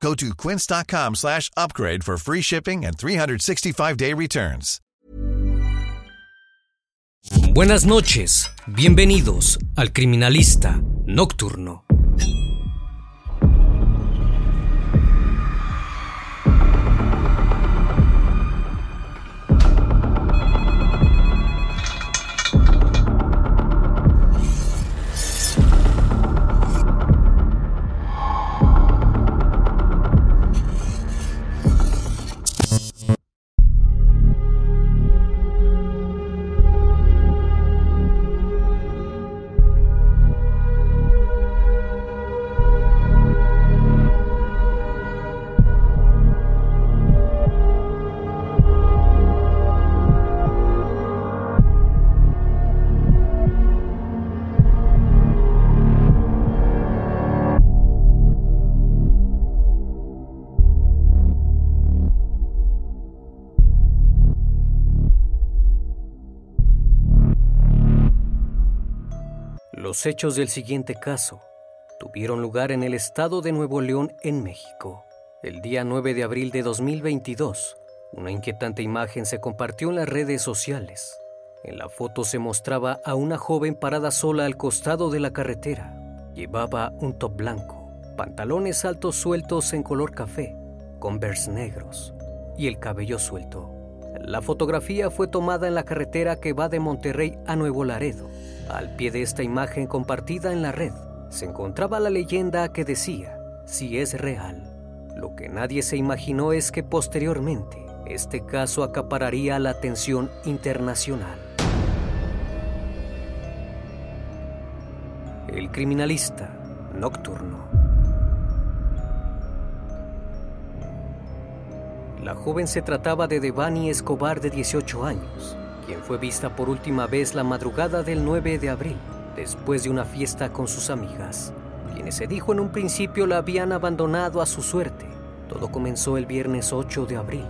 Go to quince.com slash upgrade for free shipping and 365-day returns. Buenas noches, bienvenidos al Criminalista Nocturno. Los hechos del siguiente caso tuvieron lugar en el estado de Nuevo León, en México. El día 9 de abril de 2022, una inquietante imagen se compartió en las redes sociales. En la foto se mostraba a una joven parada sola al costado de la carretera. Llevaba un top blanco, pantalones altos sueltos en color café, converse negros y el cabello suelto. La fotografía fue tomada en la carretera que va de Monterrey a Nuevo Laredo. Al pie de esta imagen compartida en la red se encontraba la leyenda que decía, si es real. Lo que nadie se imaginó es que posteriormente este caso acapararía la atención internacional. El criminalista nocturno. La joven se trataba de Devani Escobar de 18 años, quien fue vista por última vez la madrugada del 9 de abril, después de una fiesta con sus amigas, quienes se dijo en un principio la habían abandonado a su suerte. Todo comenzó el viernes 8 de abril,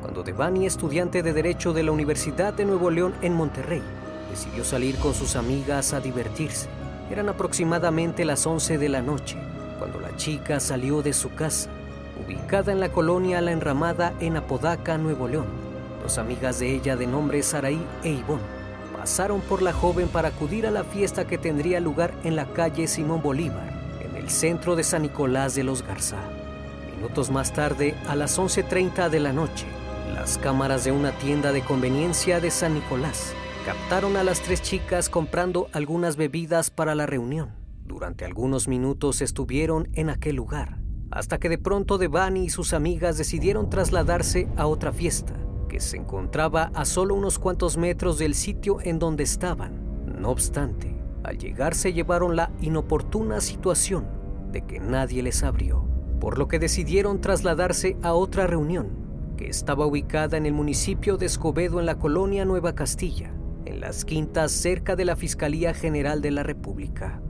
cuando Devani, estudiante de Derecho de la Universidad de Nuevo León en Monterrey, decidió salir con sus amigas a divertirse. Eran aproximadamente las 11 de la noche, cuando la chica salió de su casa, ubicada en la colonia La Enramada en Apodaca, Nuevo León. Dos amigas de ella de nombre Saraí e Ivonne pasaron por la joven para acudir a la fiesta que tendría lugar en la calle Simón Bolívar, en el centro de San Nicolás de los Garza. Minutos más tarde, a las 11.30 de la noche, las cámaras de una tienda de conveniencia de San Nicolás captaron a las tres chicas comprando algunas bebidas para la reunión. Durante algunos minutos estuvieron en aquel lugar, hasta que de pronto Devani y sus amigas decidieron trasladarse a otra fiesta, que se encontraba a solo unos cuantos metros del sitio en donde estaban. No obstante, al llegar se llevaron la inoportuna situación de que nadie les abrió, por lo que decidieron trasladarse a otra reunión, que estaba ubicada en el municipio de Escobedo en la colonia Nueva Castilla, en las quintas cerca de la Fiscalía General de la República,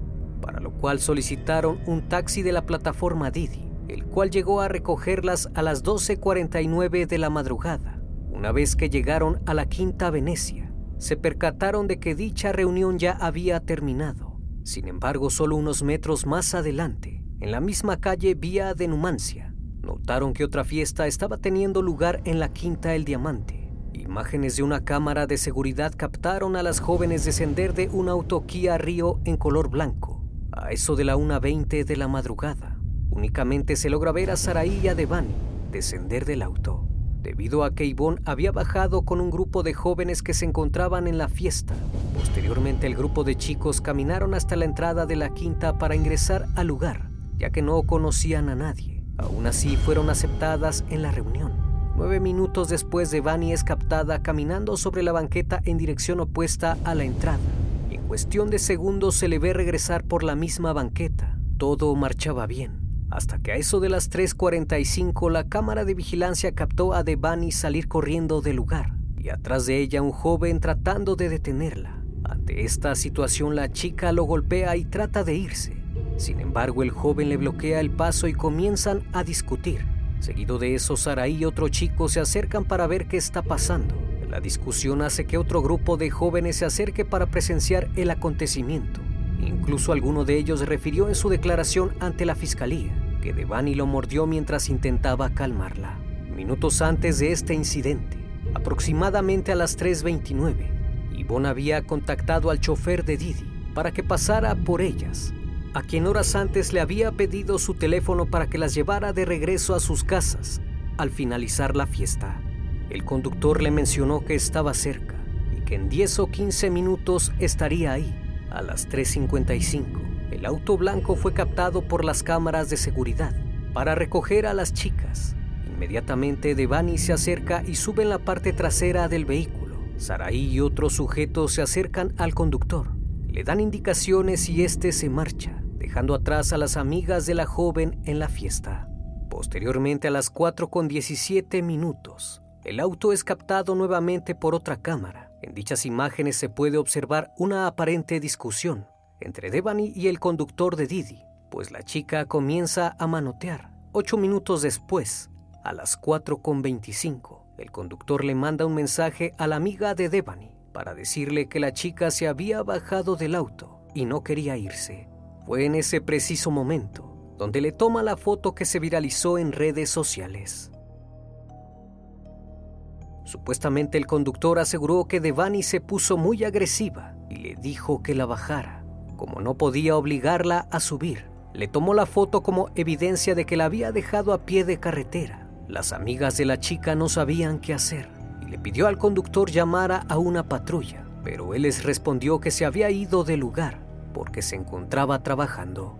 para lo cual solicitaron un taxi de la plataforma Didi, el cual llegó a recogerlas a las 12.49 de la madrugada. Una vez que llegaron a la Quinta Venecia, se percataron de que dicha reunión ya había terminado. Sin embargo, solo unos metros más adelante, en la misma calle Vía de Numancia, notaron que otra fiesta estaba teniendo lugar en la Quinta El Diamante. Imágenes de una cámara de seguridad captaron a las jóvenes descender de un auto Kia Río en color blanco, a eso de la 1.20 de la madrugada. Únicamente se logra ver a Saraí y a Devani descender del auto, debido a que Ivonne había bajado con un grupo de jóvenes que se encontraban en la fiesta. Posteriormente el grupo de chicos caminaron hasta la entrada de la quinta para ingresar al lugar, ya que no conocían a nadie. Aún así fueron aceptadas en la reunión. Nueve minutos después, Devani es captada caminando sobre la banqueta en dirección opuesta a la entrada. En cuestión de segundos se le ve regresar por la misma banqueta. Todo marchaba bien, hasta que a eso de las 3.45 la cámara de vigilancia captó a Devani salir corriendo del lugar y atrás de ella un joven tratando de detenerla. Ante esta situación la chica lo golpea y trata de irse. Sin embargo, el joven le bloquea el paso y comienzan a discutir. Seguido de eso, Saraí y otro chico se acercan para ver qué está pasando. La discusión hace que otro grupo de jóvenes se acerque para presenciar el acontecimiento. Incluso alguno de ellos refirió en su declaración ante la fiscalía que Devani lo mordió mientras intentaba calmarla. Minutos antes de este incidente, aproximadamente a las 3.29, Yvonne había contactado al chofer de Didi para que pasara por ellas a quien horas antes le había pedido su teléfono para que las llevara de regreso a sus casas al finalizar la fiesta. El conductor le mencionó que estaba cerca y que en 10 o 15 minutos estaría ahí. A las 3.55, el auto blanco fue captado por las cámaras de seguridad para recoger a las chicas. Inmediatamente Devani se acerca y sube en la parte trasera del vehículo. Saraí y otros sujetos se acercan al conductor. Le dan indicaciones y este se marcha dejando atrás a las amigas de la joven en la fiesta. Posteriormente, a las 4 con 17 minutos, el auto es captado nuevamente por otra cámara. En dichas imágenes se puede observar una aparente discusión entre Devani y el conductor de Didi, pues la chica comienza a manotear. Ocho minutos después, a las 4 con 25, el conductor le manda un mensaje a la amiga de Devani para decirle que la chica se había bajado del auto y no quería irse. Fue en ese preciso momento donde le toma la foto que se viralizó en redes sociales. Supuestamente el conductor aseguró que Devani se puso muy agresiva y le dijo que la bajara. Como no podía obligarla a subir, le tomó la foto como evidencia de que la había dejado a pie de carretera. Las amigas de la chica no sabían qué hacer y le pidió al conductor llamara a una patrulla, pero él les respondió que se había ido del lugar porque se encontraba trabajando.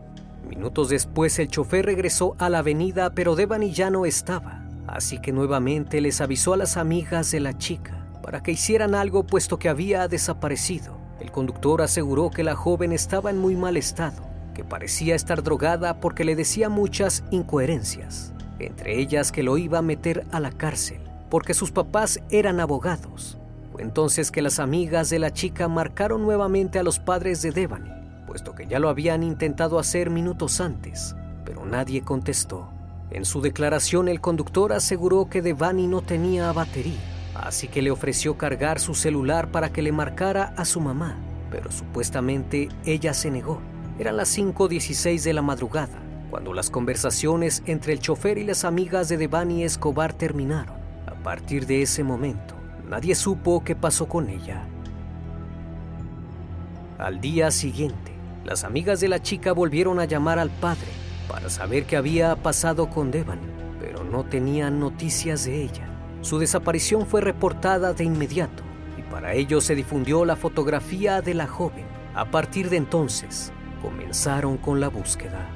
Minutos después el chofer regresó a la avenida, pero Devani ya no estaba, así que nuevamente les avisó a las amigas de la chica para que hicieran algo puesto que había desaparecido. El conductor aseguró que la joven estaba en muy mal estado, que parecía estar drogada porque le decía muchas incoherencias, entre ellas que lo iba a meter a la cárcel porque sus papás eran abogados. Fue entonces que las amigas de la chica marcaron nuevamente a los padres de Devani puesto que ya lo habían intentado hacer minutos antes, pero nadie contestó. En su declaración el conductor aseguró que Devani no tenía batería, así que le ofreció cargar su celular para que le marcara a su mamá, pero supuestamente ella se negó. Eran las 5.16 de la madrugada, cuando las conversaciones entre el chofer y las amigas de Devani Escobar terminaron. A partir de ese momento, nadie supo qué pasó con ella. Al día siguiente, las amigas de la chica volvieron a llamar al padre para saber qué había pasado con Devani, pero no tenían noticias de ella. Su desaparición fue reportada de inmediato y para ello se difundió la fotografía de la joven. A partir de entonces, comenzaron con la búsqueda.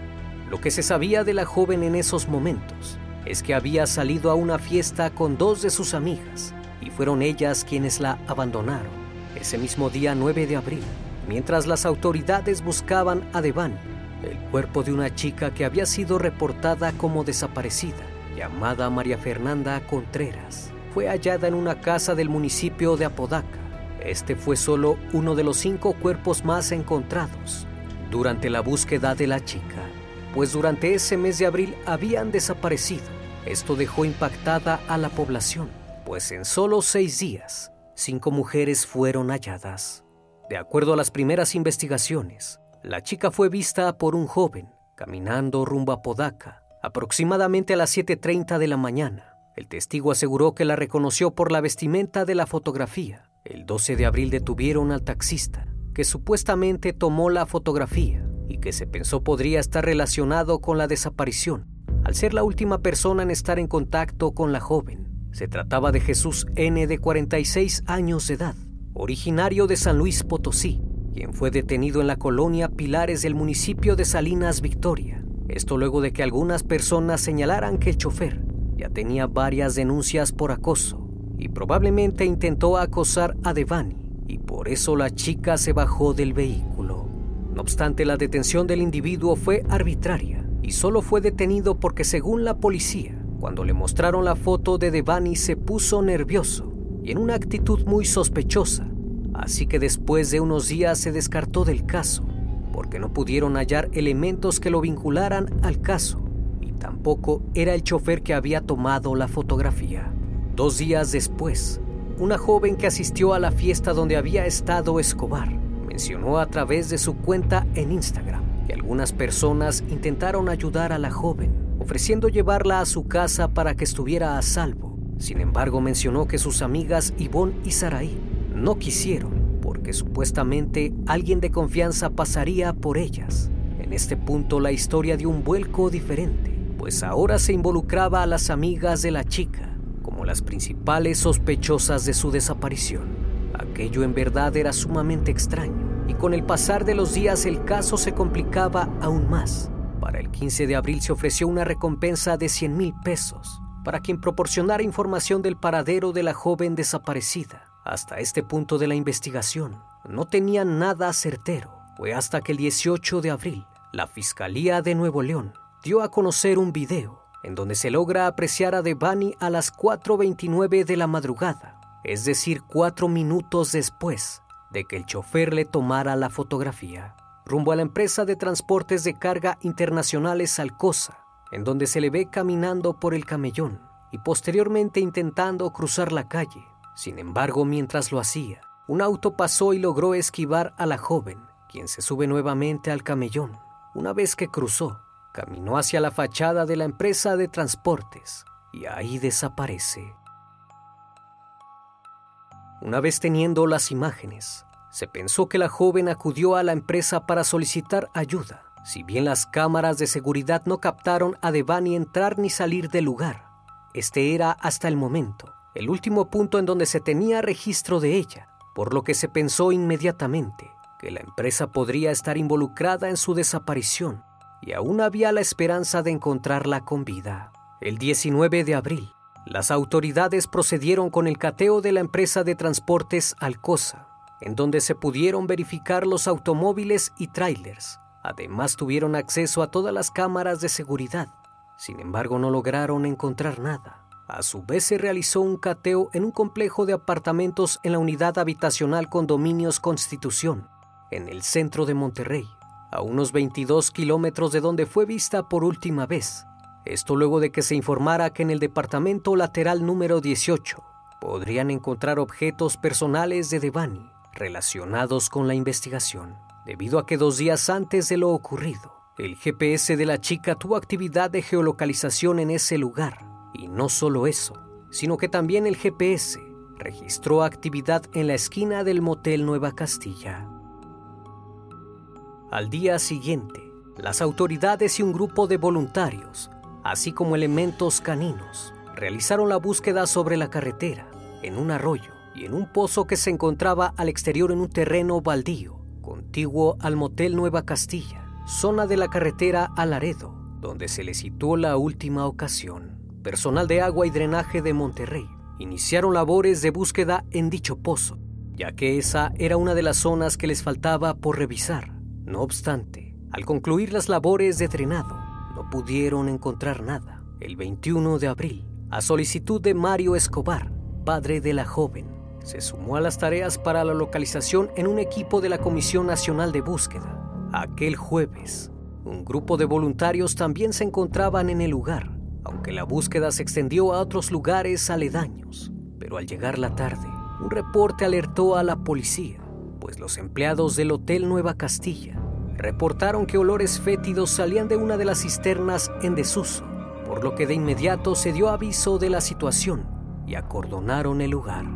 Lo que se sabía de la joven en esos momentos es que había salido a una fiesta con dos de sus amigas y fueron ellas quienes la abandonaron ese mismo día 9 de abril mientras las autoridades buscaban a Devani, el cuerpo de una chica que había sido reportada como desaparecida, llamada María Fernanda Contreras, fue hallada en una casa del municipio de Apodaca. Este fue solo uno de los cinco cuerpos más encontrados durante la búsqueda de la chica, pues durante ese mes de abril habían desaparecido. Esto dejó impactada a la población pues en solo seis días, cinco mujeres fueron halladas. De acuerdo a las primeras investigaciones, la chica fue vista por un joven caminando rumbo a Podaca, aproximadamente a las 7.30 de la mañana. El testigo aseguró que la reconoció por la vestimenta de la fotografía. El 12 de abril detuvieron al taxista, que supuestamente tomó la fotografía y que se pensó podría estar relacionado con la desaparición, al ser la última persona en estar en contacto con la joven. Se trataba de Jesús N. de 46 años de edad, originario de San Luis Potosí, quien fue detenido en la colonia Pilares del municipio de Salinas Victoria. Esto luego de que algunas personas señalaran que el chofer ya tenía varias denuncias por acoso y probablemente intentó acosar a Devani y por eso la chica se bajó del vehículo. No obstante, la detención del individuo fue arbitraria y solo fue detenido porque según la policía, cuando le mostraron la foto de Devani se puso nervioso y en una actitud muy sospechosa. Así que después de unos días se descartó del caso, porque no pudieron hallar elementos que lo vincularan al caso, y tampoco era el chofer que había tomado la fotografía. Dos días después, una joven que asistió a la fiesta donde había estado Escobar mencionó a través de su cuenta en Instagram que algunas personas intentaron ayudar a la joven, ofreciendo llevarla a su casa para que estuviera a salvo. Sin embargo, mencionó que sus amigas Yvonne y Saraí no quisieron supuestamente alguien de confianza pasaría por ellas. En este punto la historia dio un vuelco diferente, pues ahora se involucraba a las amigas de la chica como las principales sospechosas de su desaparición. Aquello en verdad era sumamente extraño y con el pasar de los días el caso se complicaba aún más. Para el 15 de abril se ofreció una recompensa de 100 mil pesos para quien proporcionara información del paradero de la joven desaparecida. Hasta este punto de la investigación no tenían nada certero. Fue hasta que el 18 de abril la Fiscalía de Nuevo León dio a conocer un video en donde se logra apreciar a Devani a las 4.29 de la madrugada, es decir, cuatro minutos después de que el chofer le tomara la fotografía, rumbo a la empresa de transportes de carga internacionales Alcosa, en donde se le ve caminando por el camellón y posteriormente intentando cruzar la calle. Sin embargo, mientras lo hacía, un auto pasó y logró esquivar a la joven, quien se sube nuevamente al camellón. Una vez que cruzó, caminó hacia la fachada de la empresa de transportes y ahí desaparece. Una vez teniendo las imágenes, se pensó que la joven acudió a la empresa para solicitar ayuda, si bien las cámaras de seguridad no captaron a Devani entrar ni salir del lugar. Este era hasta el momento el último punto en donde se tenía registro de ella, por lo que se pensó inmediatamente que la empresa podría estar involucrada en su desaparición y aún había la esperanza de encontrarla con vida. El 19 de abril, las autoridades procedieron con el cateo de la empresa de transportes Alcosa, en donde se pudieron verificar los automóviles y trailers. Además tuvieron acceso a todas las cámaras de seguridad. Sin embargo, no lograron encontrar nada. A su vez se realizó un cateo en un complejo de apartamentos en la unidad habitacional Condominios Constitución, en el centro de Monterrey a unos 22 kilómetros de donde fue vista por última vez. Esto luego de que se informara que en el departamento lateral número 18 podrían encontrar objetos personales de Devani relacionados con la investigación, debido a que dos días antes de lo ocurrido, el GPS de la chica tuvo actividad de geolocalización en ese lugar. Y no solo eso, sino que también el GPS registró actividad en la esquina del motel Nueva Castilla. Al día siguiente, las autoridades y un grupo de voluntarios, así como elementos caninos, realizaron la búsqueda sobre la carretera, en un arroyo y en un pozo que se encontraba al exterior en un terreno baldío, contiguo al motel Nueva Castilla, zona de la carretera a Laredo, donde se le citó la última ocasión. Personal de agua y drenaje de Monterrey iniciaron labores de búsqueda en dicho pozo, ya que esa era una de las zonas que les faltaba por revisar no obstante, al concluir las labores de drenado, no pudieron encontrar nada. El 21 de abril, a solicitud de Mario Escobar, padre de la joven, se sumó a las tareas para la localización en un equipo de la Comisión Nacional de Búsqueda. Aquel jueves, un grupo de voluntarios también se encontraban en el lugar, aunque la búsqueda se extendió a otros lugares aledaños pero al llegar la tarde, un reporte alertó a la policía, pues los empleados del Hotel Nueva Castilla reportaron que olores fétidos salían de una de las cisternas en desuso, por lo que de inmediato se dio aviso de la situación y acordonaron el lugar.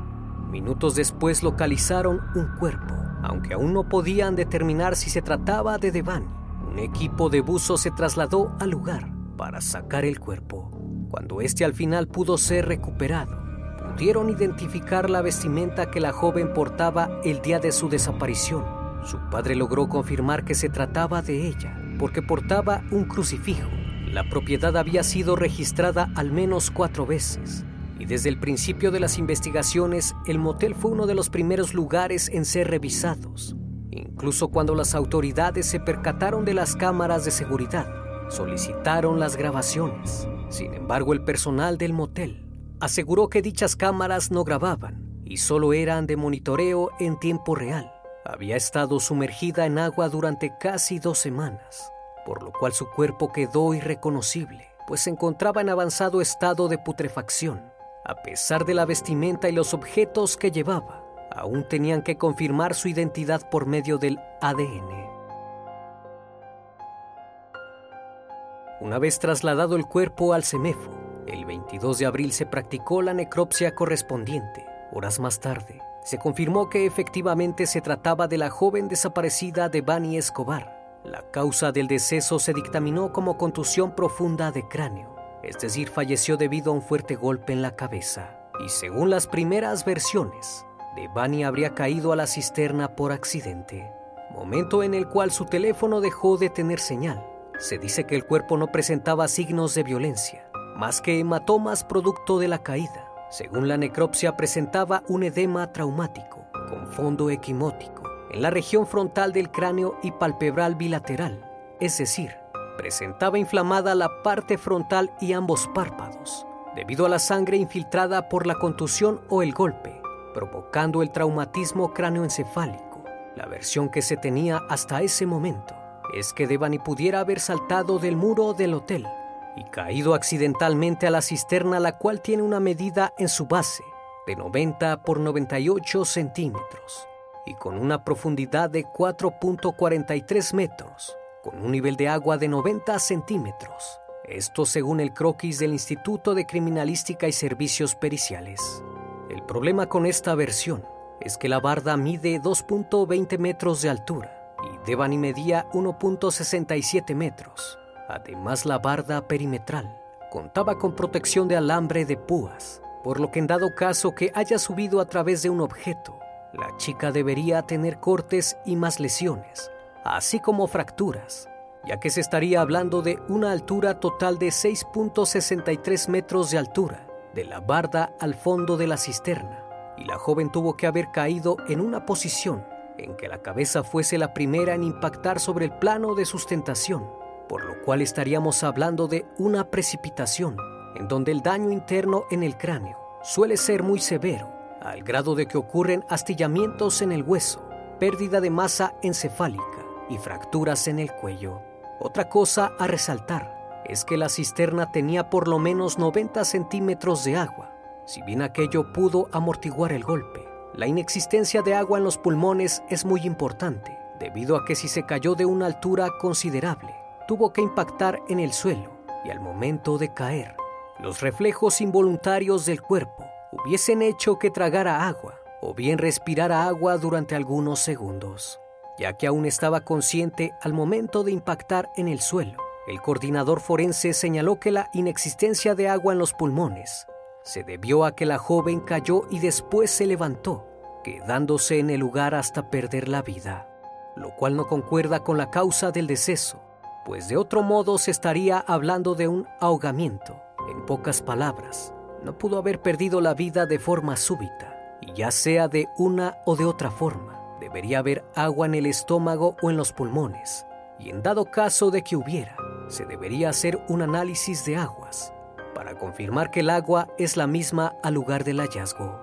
Minutos después localizaron un cuerpo, aunque aún no podían determinar si se trataba de Devani. Un equipo de buzos se trasladó al lugar para sacar el cuerpo. Cuando este al final pudo ser recuperado, pudieron identificar la vestimenta que la joven portaba el día de su desaparición. Su padre logró confirmar que se trataba de ella, porque portaba un crucifijo. La propiedad había sido registrada al menos cuatro veces, y desde el principio de las investigaciones el motel fue uno de los primeros lugares en ser revisados. Incluso cuando las autoridades se percataron de las cámaras de seguridad, solicitaron las grabaciones. Sin embargo, el personal del motel aseguró que dichas cámaras no grababan y solo eran de monitoreo en tiempo real. Había estado sumergida en agua durante casi dos semanas, por lo cual su cuerpo quedó irreconocible, pues se encontraba en avanzado estado de putrefacción. A pesar de la vestimenta y los objetos que llevaba, aún tenían que confirmar su identidad por medio del ADN. Una vez trasladado el cuerpo al CEMEFO, el 22 de abril se practicó la necropsia correspondiente. Horas más tarde, se confirmó que efectivamente se trataba de la joven desaparecida de Bani Escobar. La causa del deceso se dictaminó como contusión profunda de cráneo, es decir, falleció debido a un fuerte golpe en la cabeza. Y según las primeras versiones, Devani habría caído a la cisterna por accidente, momento en el cual su teléfono dejó de tener señal. Se dice que el cuerpo no presentaba signos de violencia, más que hematomas producto de la caída. Según la necropsia presentaba un edema traumático con fondo equimótico en la región frontal del cráneo y palpebral bilateral, es decir, presentaba inflamada la parte frontal y ambos párpados, debido a la sangre infiltrada por la contusión o el golpe, provocando el traumatismo cráneoencefálico. La versión que se tenía hasta ese momento es que Devani pudiera haber saltado del muro del hotel y caído accidentalmente a la cisterna, la cual tiene una medida en su base de 90 por 98 centímetros y con una profundidad de 4.43 metros, con un nivel de agua de 90 centímetros. Esto según el croquis del Instituto de Criminalística y Servicios Periciales. El problema con esta versión es que la barda mide 2.20 metros de altura Devani medía 1.67 metros. Además, la barda perimetral contaba con protección de alambre de púas, por lo que en dado caso que haya subido a través de un objeto, la chica debería tener cortes y más lesiones, así como fracturas, ya que se estaría hablando de una altura total de 6.63 metros de altura, de la barda al fondo de la cisterna, y la joven tuvo que haber caído en una posición en que la cabeza fuese la primera en impactar sobre el plano de sustentación, por lo cual estaríamos hablando de una precipitación, en donde el daño interno en el cráneo suele ser muy severo, al grado de que ocurren astillamientos en el hueso, pérdida de masa encefálica y fracturas en el cuello. Otra cosa a resaltar es que la cisterna tenía por lo menos 90 centímetros de agua, si bien aquello pudo amortiguar el golpe. La inexistencia de agua en los pulmones es muy importante, debido a que si se cayó de una altura considerable, tuvo que impactar en el suelo y al momento de caer, los reflejos involuntarios del cuerpo hubiesen hecho que tragara agua o bien respirara agua durante algunos segundos, ya que aún estaba consciente al momento de impactar en el suelo. El coordinador forense señaló que la inexistencia de agua en los pulmones se debió a que la joven cayó y después se levantó, quedándose en el lugar hasta perder la vida, lo cual no concuerda con la causa del deceso, pues de otro modo se estaría hablando de un ahogamiento. En pocas palabras, no pudo haber perdido la vida de forma súbita, y ya sea de una o de otra forma, debería haber agua en el estómago o en los pulmones, y en dado caso de que hubiera, se debería hacer un análisis de aguas para confirmar que el agua es la misma al lugar del hallazgo.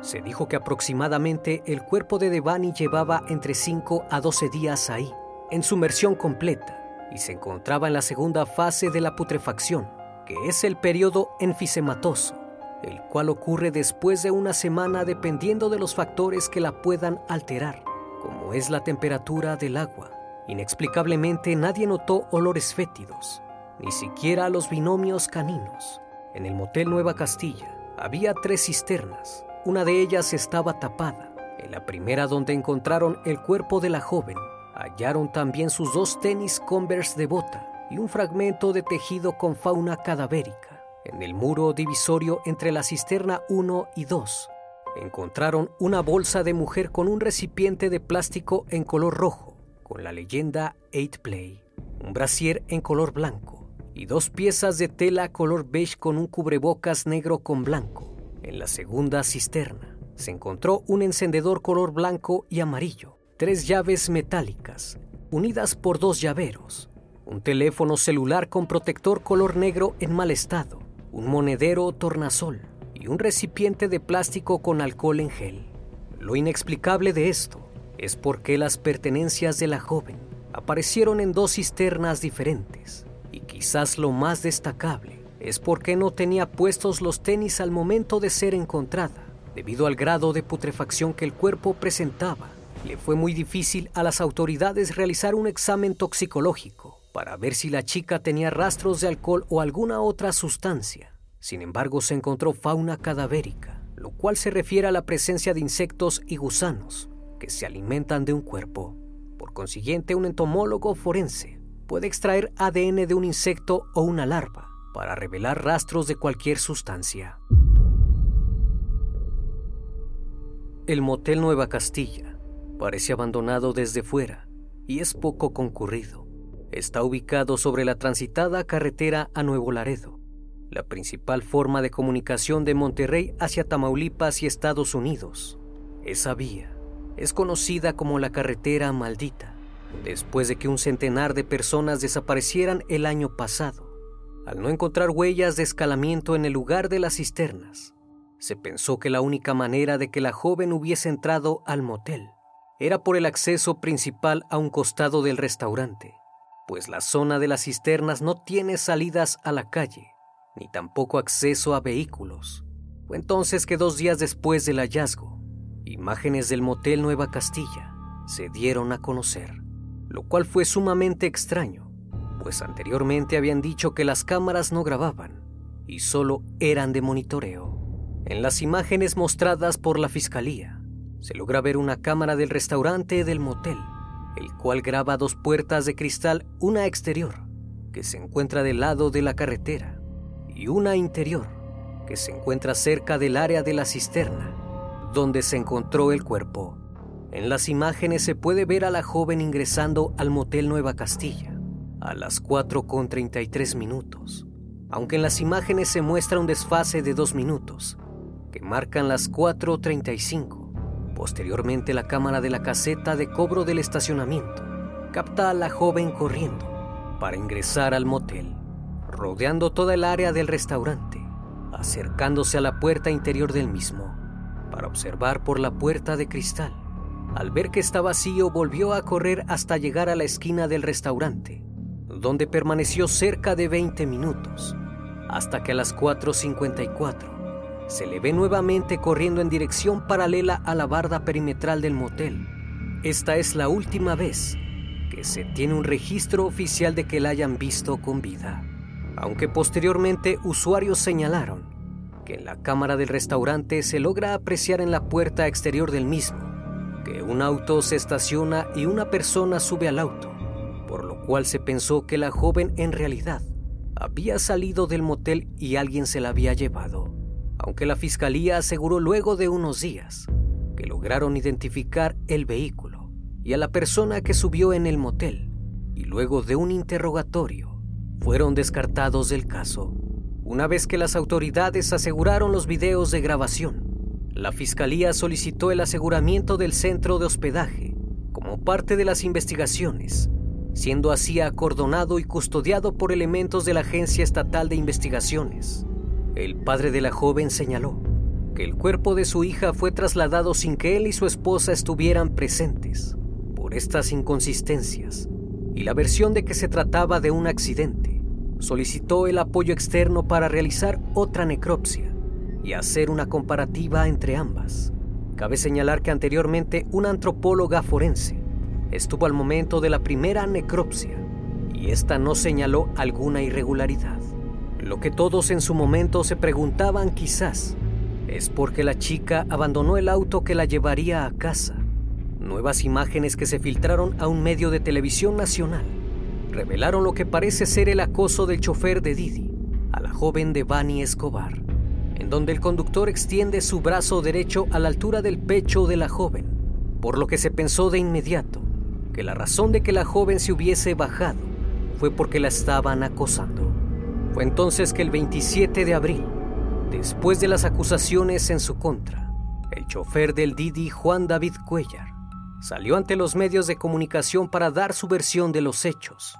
Se dijo que aproximadamente el cuerpo de Devani llevaba entre 5 a 12 días ahí, en sumersión completa, y se encontraba en la segunda fase de la putrefacción, que es el periodo enfisematoso, el cual ocurre después de una semana dependiendo de los factores que la puedan alterar, como es la temperatura del agua. Inexplicablemente nadie notó olores fétidos, ni siquiera los binomios caninos. En el motel Nueva Castilla había tres cisternas, una de ellas estaba tapada. En la primera donde encontraron el cuerpo de la joven, hallaron también sus dos tenis Converse de bota y un fragmento de tejido con fauna cadavérica. En el muro divisorio entre la cisterna 1 y 2, encontraron una bolsa de mujer con un recipiente de plástico en color rojo, con la leyenda 8 Play, un brasier en color blanco y dos piezas de tela color beige con un cubrebocas negro con blanco. En la segunda cisterna se encontró un encendedor color blanco y amarillo, tres llaves metálicas unidas por dos llaveros, un teléfono celular con protector color negro en mal estado, un monedero tornasol y un recipiente de plástico con alcohol en gel. Lo inexplicable de esto es porque las pertenencias de la joven aparecieron en dos cisternas diferentes quizás lo más destacable es porque no tenía puestos los tenis al momento de ser encontrada. Debido al grado de putrefacción que el cuerpo presentaba, le fue muy difícil a las autoridades realizar un examen toxicológico para ver si la chica tenía rastros de alcohol o alguna otra sustancia. Sin embargo, se encontró fauna cadavérica, lo cual se refiere a la presencia de insectos y gusanos, que se alimentan de un cuerpo. Por consiguiente, un entomólogo forense puede extraer ADN de un insecto o una larva para revelar rastros de cualquier sustancia. El Motel Nueva Castilla parece abandonado desde fuera y es poco concurrido. Está ubicado sobre la transitada carretera a Nuevo Laredo, la principal forma de comunicación de Monterrey hacia Tamaulipas y Estados Unidos. Esa vía es conocida como la carretera maldita, después de que un centenar de personas desaparecieran el año pasado. Al no encontrar huellas de escalamiento en el lugar de las cisternas, se pensó que la única manera de que la joven hubiese entrado al motel era por el acceso principal a un costado del restaurante, pues la zona de las cisternas no tiene salidas a la calle, ni tampoco acceso a vehículos. Fue entonces que dos días después del hallazgo, imágenes del motel Nueva Castilla se dieron a conocer, lo cual fue sumamente extraño, pues anteriormente habían dicho que las cámaras no grababan y solo eran de monitoreo. En las imágenes mostradas por la fiscalía, se logra ver una cámara del restaurante del motel, el cual graba dos puertas de cristal, una exterior, que se encuentra del lado de la carretera, y una interior, que se encuentra cerca del área de la cisterna, donde se encontró el cuerpo. En las imágenes se puede ver a la joven ingresando al motel Nueva Castilla a las 4.33 minutos, aunque en las imágenes se muestra un desfase de dos minutos, que marcan las 4.35. Posteriormente la cámara de la caseta de cobro del estacionamiento capta a la joven corriendo para ingresar al motel, rodeando toda el área del restaurante, acercándose a la puerta interior del mismo para observar por la puerta de cristal. Al ver que está vacío, volvió a correr hasta llegar a la esquina del restaurante, donde permaneció cerca de 20 minutos, hasta que a las 4.54 se le ve nuevamente corriendo en dirección paralela a la barda perimetral del motel. Esta es la última vez que se tiene un registro oficial de que la hayan visto con vida, aunque posteriormente usuarios señalaron que en la cámara del restaurante se logra apreciar en la puerta exterior del mismo que un auto se estaciona y una persona sube al auto, por lo cual se pensó que la joven en realidad había salido del motel y alguien se la había llevado aunque la fiscalía aseguró luego de unos días que lograron identificar el vehículo y a la persona que subió en el motel, y luego de un interrogatorio fueron descartados del caso. Una vez que las autoridades aseguraron los videos de grabación, la fiscalía solicitó el aseguramiento del centro de hospedaje como parte de las investigaciones, siendo así acordonado y custodiado por elementos de la Agencia Estatal de Investigaciones. El padre de la joven señaló que el cuerpo de su hija fue trasladado sin que él y su esposa estuvieran presentes. Por estas inconsistencias y la versión de que se trataba de un accidente, solicitó el apoyo externo para realizar otra necropsia, y hacer una comparativa entre ambas. Cabe señalar que anteriormente una antropóloga forense estuvo al momento de la primera necropsia y esta no señaló alguna irregularidad. Lo que todos en su momento se preguntaban quizás es porque la chica abandonó el auto que la llevaría a casa. Nuevas imágenes que se filtraron a un medio de televisión nacional revelaron lo que parece ser el acoso del chofer de Didi a la joven de Bani Escobar, en donde el conductor extiende su brazo derecho a la altura del pecho de la joven, por lo que se pensó de inmediato que la razón de que la joven se hubiese bajado fue porque la estaban acosando. Fue entonces que el 27 de abril, después de las acusaciones en su contra, el chofer del Didi, Juan David Cuellar, salió ante los medios de comunicación para dar su versión de los hechos.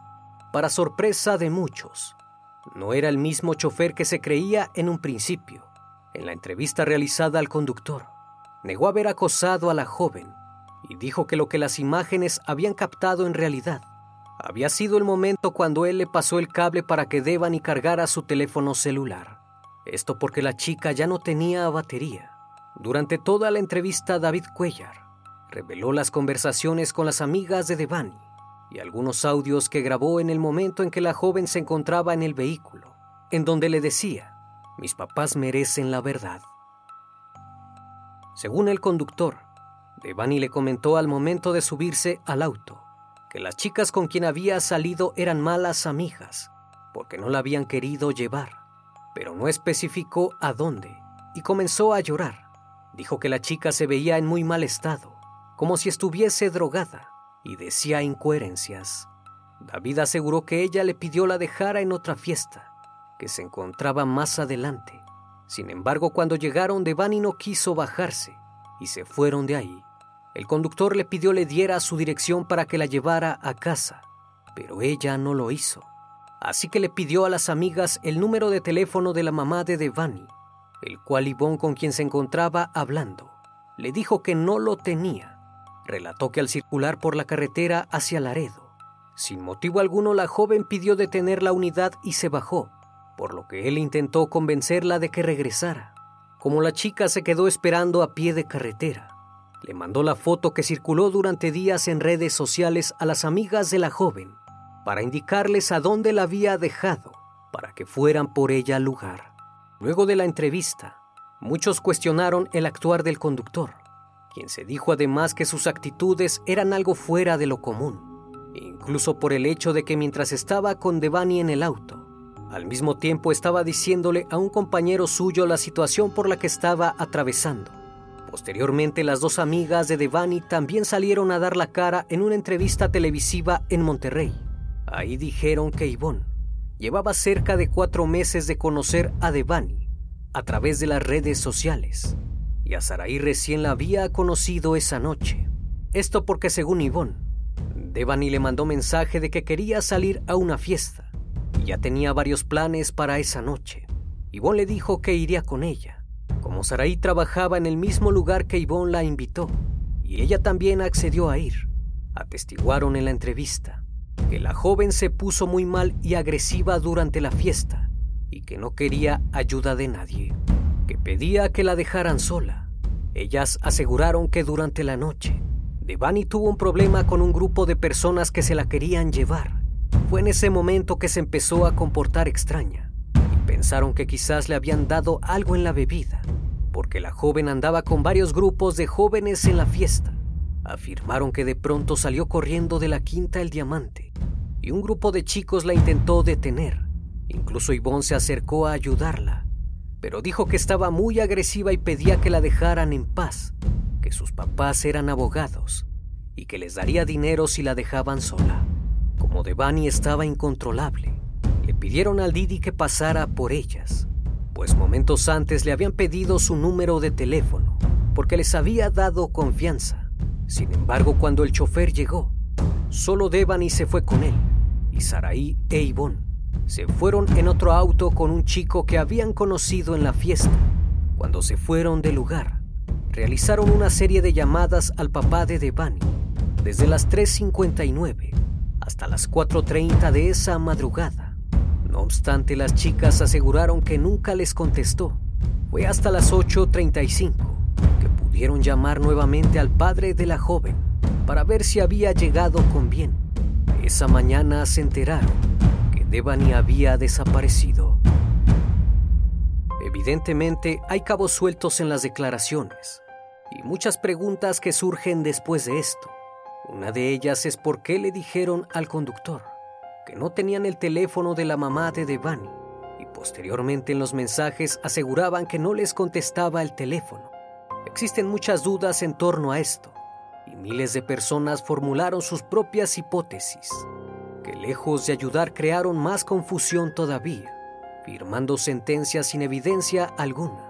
Para sorpresa de muchos, no era el mismo chofer que se creía en un principio. En la entrevista realizada al conductor, negó haber acosado a la joven y dijo que lo que las imágenes habían captado en realidad había sido el momento cuando él le pasó el cable para que Devani cargara su teléfono celular. Esto porque la chica ya no tenía batería. Durante toda la entrevista, David Cuellar reveló las conversaciones con las amigas de Devani y algunos audios que grabó en el momento en que la joven se encontraba en el vehículo, en donde le decía, mis papás merecen la verdad. Según el conductor, Devani le comentó al momento de subirse al auto que las chicas con quien había salido eran malas amigas, porque no la habían querido llevar, pero no especificó a dónde, y comenzó a llorar. Dijo que la chica se veía en muy mal estado, como si estuviese drogada, y decía incoherencias. David aseguró que ella le pidió la dejara en otra fiesta, que se encontraba más adelante. Sin embargo, cuando llegaron, Devani no quiso bajarse y se fueron de ahí. El conductor le pidió le diera su dirección para que la llevara a casa, pero ella no lo hizo. Así que le pidió a las amigas el número de teléfono de la mamá de Devani, el cual Ivonne con quien se encontraba hablando, le dijo que no lo tenía. Relató que al circular por la carretera hacia Laredo, sin motivo alguno la joven pidió detener la unidad y se bajó, por lo que él intentó convencerla de que regresara. Como la chica se quedó esperando a pie de carretera, le mandó la foto que circuló durante días en redes sociales a las amigas de la joven para indicarles a dónde la había dejado para que fueran por ella al lugar. Luego de la entrevista, muchos cuestionaron el actuar del conductor, quien se dijo además que sus actitudes eran algo fuera de lo común, incluso por el hecho de que mientras estaba con Devani en el auto, al mismo tiempo estaba diciéndole a un compañero suyo la situación por la que estaba atravesando Posteriormente, las dos amigas de Devani también salieron a dar la cara en una entrevista televisiva en Monterrey. Ahí dijeron que Yvonne llevaba cerca de cuatro meses de conocer a Devani a través de las redes sociales y a Saraí recién la había conocido esa noche. Esto porque según Yvonne, Devani le mandó mensaje de que quería salir a una fiesta y ya tenía varios planes para esa noche. Yvonne le dijo que iría con ella como Saraí trabajaba en el mismo lugar que Yvonne la invitó, y ella también accedió a ir, atestiguaron en la entrevista que la joven se puso muy mal y agresiva durante la fiesta y que no quería ayuda de nadie, que pedía que la dejaran sola. Ellas aseguraron que durante la noche, Devani tuvo un problema con un grupo de personas que se la querían llevar. Fue en ese momento que se empezó a comportar extraña Pensaron que quizás le habían dado algo en la bebida, porque la joven andaba con varios grupos de jóvenes en la fiesta. Afirmaron que de pronto salió corriendo de la quinta El Diamante y un grupo de chicos la intentó detener. Incluso Yvonne se acercó a ayudarla, pero dijo que estaba muy agresiva y pedía que la dejaran en paz, que sus papás eran abogados y que les daría dinero si la dejaban sola. Como Devani estaba incontrolable, pidieron al Didi que pasara por ellas, pues momentos antes le habían pedido su número de teléfono, porque les había dado confianza. Sin embargo, cuando el chofer llegó, solo Devani se fue con él, y Saraí e Ivonne se fueron en otro auto con un chico que habían conocido en la fiesta. Cuando se fueron del lugar, realizaron una serie de llamadas al papá de Devani, desde las 3.59 hasta las 4.30 de esa madrugada no obstante, las chicas aseguraron que nunca les contestó, Fue hasta las 8.35 que pudieron llamar nuevamente al padre de la joven para ver si había llegado con bien. Esa mañana se enteraron que Devani había desaparecido. Evidentemente hay cabos sueltos en las declaraciones y muchas preguntas que surgen después de esto. Una de ellas es por qué le dijeron al conductor que no tenían el teléfono de la mamá de Devani y posteriormente en los mensajes aseguraban que no les contestaba el teléfono. Existen muchas dudas en torno a esto y miles de personas formularon sus propias hipótesis que lejos de ayudar crearon más confusión todavía, firmando sentencias sin evidencia alguna.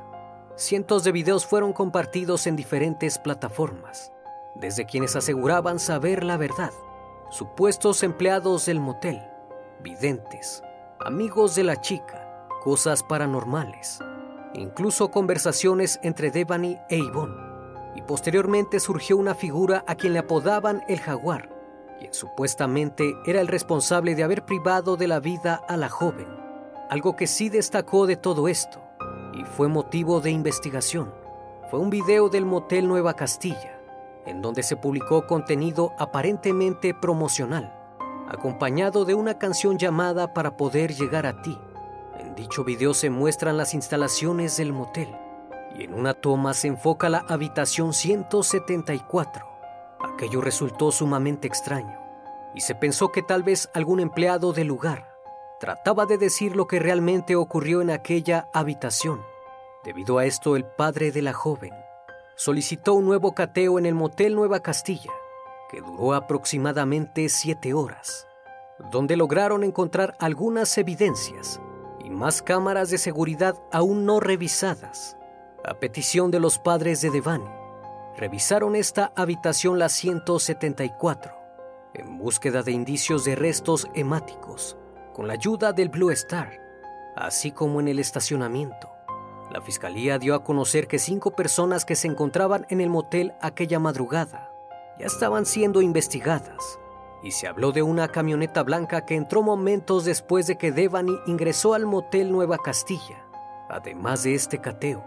Cientos de videos fueron compartidos en diferentes plataformas, desde quienes aseguraban saber la verdad, supuestos empleados del motel, videntes, amigos de la chica, cosas paranormales, incluso conversaciones entre Devani e Yvonne. Y posteriormente surgió una figura a quien le apodaban el jaguar, quien supuestamente era el responsable de haber privado de la vida a la joven. Algo que sí destacó de todo esto y fue motivo de investigación fue un video del motel Nueva Castilla, en donde se publicó contenido aparentemente promocional, acompañado de una canción llamada Para poder llegar a ti. En dicho video se muestran las instalaciones del motel y en una toma se enfoca la habitación 174. Aquello resultó sumamente extraño y se pensó que tal vez algún empleado del lugar trataba de decir lo que realmente ocurrió en aquella habitación. Debido a esto, el padre de la joven solicitó un nuevo cateo en el Motel Nueva Castilla, que duró aproximadamente siete horas, donde lograron encontrar algunas evidencias y más cámaras de seguridad aún no revisadas. A petición de los padres de Devani, revisaron esta habitación la 174 en búsqueda de indicios de restos hemáticos con la ayuda del Blue Star, así como en el estacionamiento. La fiscalía dio a conocer que cinco personas que se encontraban en el motel aquella madrugada ya estaban siendo investigadas y se habló de una camioneta blanca que entró momentos después de que Devani ingresó al motel Nueva Castilla. Además de este cateo,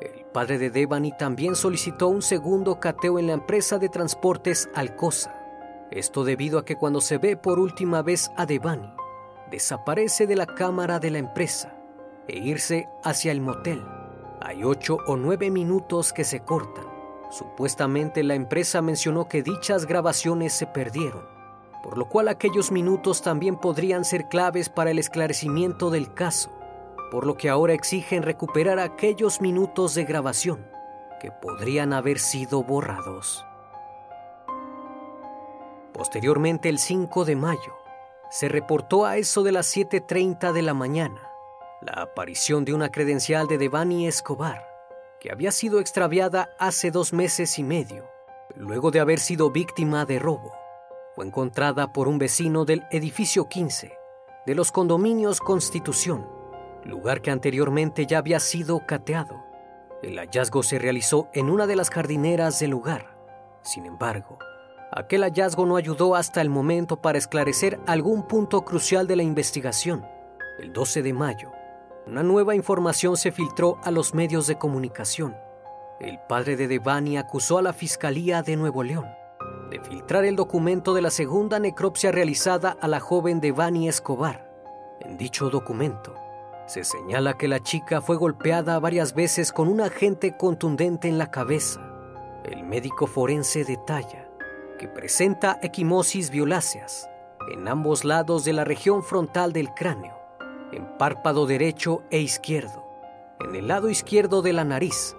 el padre de Devani también solicitó un segundo cateo en la empresa de transportes Alcosa. Esto debido a que cuando se ve por última vez a Devani, desaparece de la cámara de la empresa e irse hacia el motel. Hay ocho o nueve minutos que se cortan. Supuestamente la empresa mencionó que dichas grabaciones se perdieron, por lo cual aquellos minutos también podrían ser claves para el esclarecimiento del caso, por lo que ahora exigen recuperar aquellos minutos de grabación que podrían haber sido borrados. Posteriormente, el 5 de mayo, se reportó a eso de las 7.30 de la mañana la aparición de una credencial de Devani Escobar, que había sido extraviada hace dos meses y medio, luego de haber sido víctima de robo. Fue encontrada por un vecino del edificio 15 de los condominios Constitución, lugar que anteriormente ya había sido cateado. El hallazgo se realizó en una de las jardineras del lugar. Sin embargo, Aquel hallazgo no ayudó hasta el momento para esclarecer algún punto crucial de la investigación. El 12 de mayo, una nueva información se filtró a los medios de comunicación. El padre de Devani acusó a la Fiscalía de Nuevo León de filtrar el documento de la segunda necropsia realizada a la joven Devani Escobar. En dicho documento, se señala que la chica fue golpeada varias veces con un agente contundente en la cabeza. El médico forense detalla que presenta equimosis violáceas en ambos lados de la región frontal del cráneo, en párpado derecho e izquierdo, en el lado izquierdo de la nariz,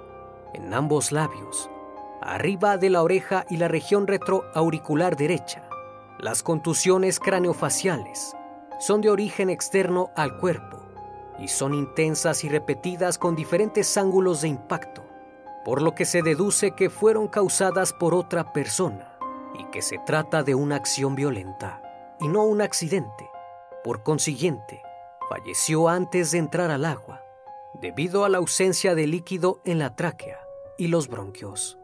en ambos labios, arriba de la oreja y la región retroauricular derecha. Las contusiones craneofaciales son de origen externo al cuerpo y son intensas y repetidas con diferentes ángulos de impacto, por lo que se deduce que fueron causadas por otra persona y que se trata de una acción violenta y no un accidente. Por consiguiente, falleció antes de entrar al agua, debido a la ausencia de líquido en la tráquea y los bronquios.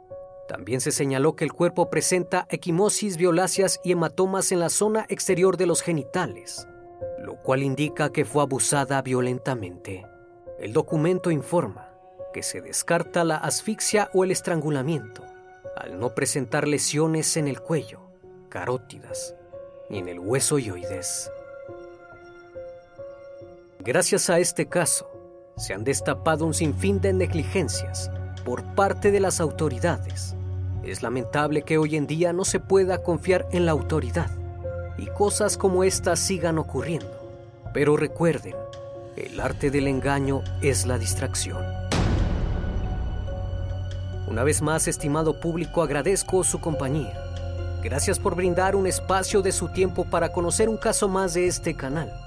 También se señaló que el cuerpo presenta equimosis violáceas y hematomas en la zona exterior de los genitales, lo cual indica que fue abusada violentamente. El documento informa que se descarta la asfixia o el estrangulamiento, al no presentar lesiones en el cuello, carótidas, ni en el hueso yoides. Gracias a este caso, se han destapado un sinfín de negligencias por parte de las autoridades. Es lamentable que hoy en día no se pueda confiar en la autoridad y cosas como estas sigan ocurriendo. Pero recuerden, el arte del engaño es la distracción. Una vez más, estimado público, agradezco su compañía. Gracias por brindar un espacio de su tiempo para conocer un caso más de este canal.